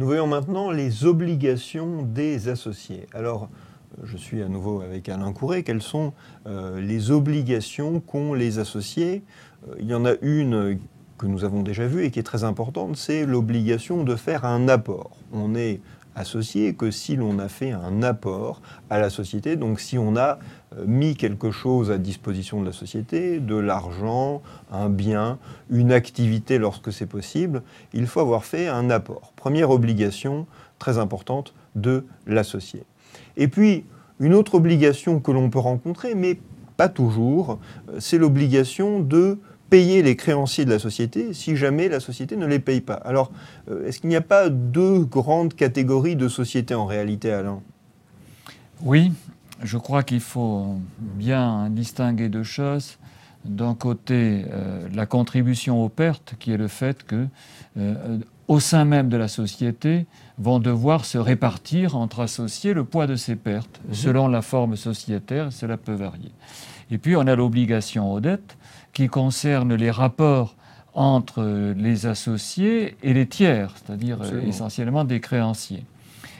Nous voyons maintenant les obligations des associés. Alors, je suis à nouveau avec Alain Courret. Quelles sont euh, les obligations qu'ont les associés? Euh, Il y en a une que nous avons déjà vue et qui est très importante, c'est l'obligation de faire un apport. On est associé que si l'on a fait un apport à la société, donc si on a euh, mis quelque chose à disposition de la société, de l'argent, un bien, une activité lorsque c'est possible, il faut avoir fait un apport. Première obligation très importante de l'associé. Et puis, une autre obligation que l'on peut rencontrer, mais pas toujours, euh, c'est l'obligation de payer les créanciers de la société si jamais la société ne les paye pas. Alors, euh, est-ce qu'il n'y a pas deux grandes catégories de sociétés en réalité, Alain? Oui, je crois qu'il faut bien distinguer deux choses. D'un côté, euh, la contribution aux pertes, qui est le fait que, au sein même de la société, vont devoir se répartir entre associés le poids de ces pertes, mhm. selon la forme sociétaire, cela peut varier. Et puis on a l'obligation aux dettes qui concerne les rapports entre les associés et les tiers, c'est-à-dire essentiellement des créanciers.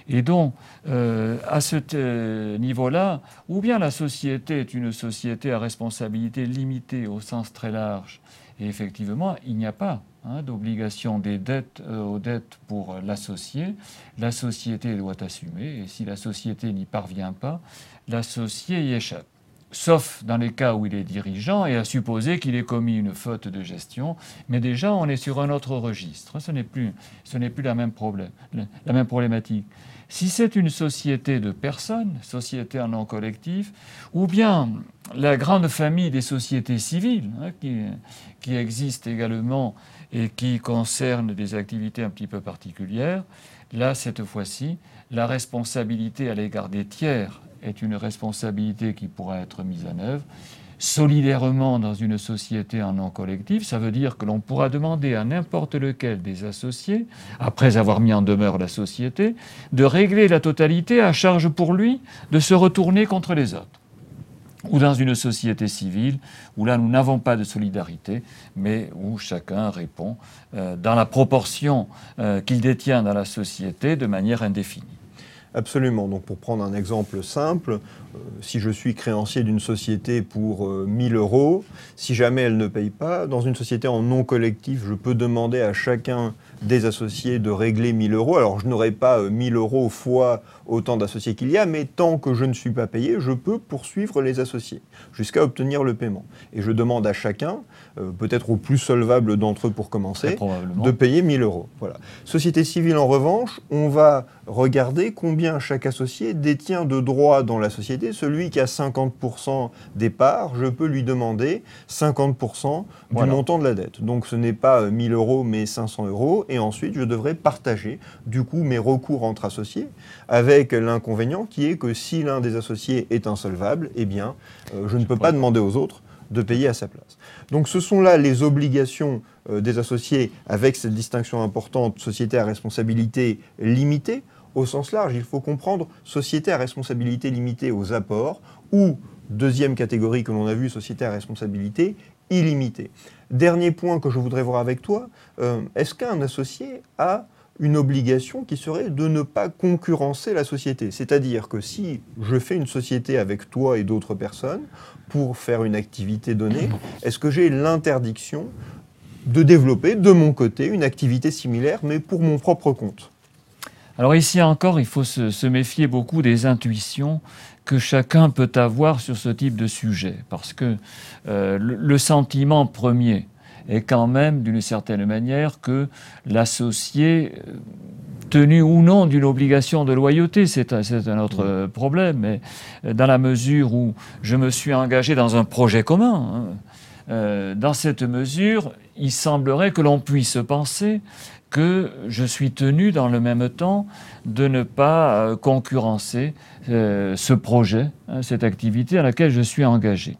Et donc, euh, à ce euh, niveau-là, ou bien la société est une société à responsabilité limitée au sens très large, et effectivement, il n'y a pas Hein, d'obligation des dettes euh, aux dettes pour l'associé, la société doit assumer, et si la société n'y parvient pas, l'associé y échappe. Sauf dans les cas où il est dirigeant et à supposer qu'il ait commis une faute de gestion, mais déjà on est sur un autre registre. Ce n'est plus, ce n'est plus la même, problème, la même problématique. Si c'est une société de personnes, société en nom collectif, ou bien la grande famille des sociétés civiles hein, qui, qui existent également et qui concerne des activités un petit peu particulières, là, cette fois-ci, la responsabilité à l'égard des tiers est une responsabilité qui pourra être mise en œuvre solidairement dans une société en nom collectif, ça veut dire que l'on pourra demander à n'importe lequel des associés, après avoir mis en demeure la société, de régler la totalité à charge pour lui de se retourner contre les autres ou dans une société civile où là nous n'avons pas de solidarité, mais où chacun répond euh, dans la proportion euh, qu'il détient dans la société de manière indéfinie. Absolument. Donc pour prendre un exemple simple, euh, si je suis créancier d'une société pour 1000 euros, si jamais elle ne paye pas, dans une société en non collectif, je peux demander à chacun des associés de régler 1000 euros. Alors je n'aurai pas 1000 euros fois autant d'associés qu'il y a, mais tant que je ne suis pas payé, je peux poursuivre les associés jusqu'à obtenir le paiement. Et je demande à chacun, euh, peut-être au plus solvable d'entre eux pour commencer, de payer 1000 euros. Voilà. Société civile, en revanche, on va regarder combien chaque associé détient de droits dans la société. Celui qui a 50% des parts, je peux lui demander 50% du montant de la dette. Donc ce n'est pas 1000 euros, mais 500 euros. Et ensuite, je devrais partager, du coup, mes recours entre associés avec avec l'inconvénient qui est que si l'un des associés est insolvable, eh bien, euh, je ne peux pas demander aux autres de payer à sa place. Donc ce sont là les obligations euh, des associés avec cette distinction importante, société à responsabilité limitée. Au sens large, il faut comprendre société à responsabilité limitée aux apports ou, deuxième catégorie que l'on a vue, société à responsabilité illimitée. Dernier point que je voudrais voir avec toi, euh, est-ce qu'un associé a une obligation qui serait de ne pas concurrencer la société? C'est-à-dire que si je fais une société avec toi et d'autres personnes pour faire une activité donnée, est-ce que j'ai l'interdiction de développer de mon côté une activité similaire, mais pour mon propre compte? Alors ici encore, il faut se, méfier beaucoup des intuitions que chacun peut avoir sur ce type de sujet, parce que euh, le sentiment premier, est quand même, d'une certaine manière, que l'associé, euh, tenu ou non d'une obligation de loyauté, c'est un, autre problème, mais euh, dans la mesure où je me suis engagé dans un projet commun, hein, euh, dans cette mesure, il semblerait que l'on puisse penser que je suis tenu dans le même temps de ne pas concurrencer ce projet, hein, cette activité à laquelle je suis engagé.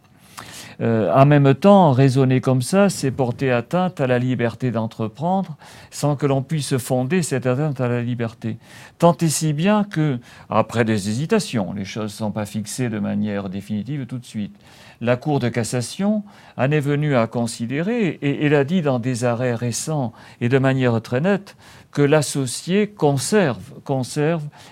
Euh, en même temps, raisonner comme ça, c'est porter atteinte à la liberté d'entreprendre sans que l'on puisse fonder cette atteinte à la liberté. Tant et si bien que, après des hésitations, les choses ne sont pas fixées de manière définitive tout de suite, la Cour de cassation en est venue à considérer, et elle a dit dans des arrêts récents et de manière très nette, que l'associé conserve,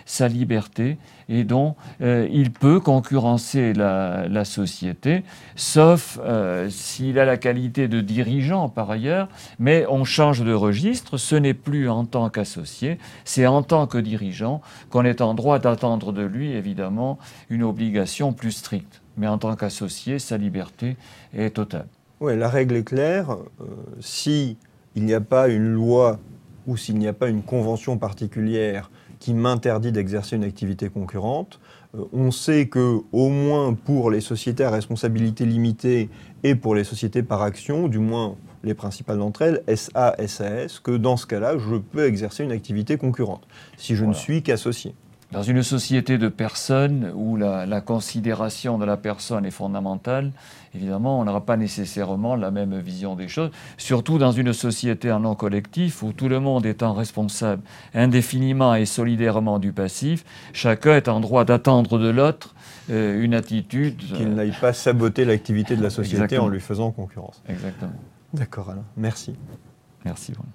sa liberté et dont euh, il peut concurrencer la, société, sauf euh, s'il a la qualité de dirigeant par ailleurs, mais on change de registre, ce n'est plus en tant qu'associé, c'est en tant que dirigeant qu'on est en droit d'attendre de lui évidemment une obligation plus stricte. Mais en tant qu'associé, sa liberté est totale. Oui, la règle est claire. Euh, si il n'y a pas une loi ou s'il n'y a pas une convention particulière qui m'interdit d'exercer une activité concurrente, euh, on sait que au moins pour les sociétés à responsabilité limitée et pour les sociétés par action, du moins les principales d'entre elles, SA, SAS, que dans ce cas-là, je peux exercer une activité concurrente si je ne suis qu'associé. Dans une société de personnes où la, considération de la personne est fondamentale, évidemment, on n'aura pas nécessairement la même vision des choses. Surtout dans une société en non collectif où tout le monde étant responsable indéfiniment et solidairement du passif, chacun est en droit d'attendre de l'autre euh, une attitude. Qu'il n'aille pas saboter l'activité de la société en lui faisant concurrence. Exactement. D'accord, Alain. Merci. Merci. Bruno.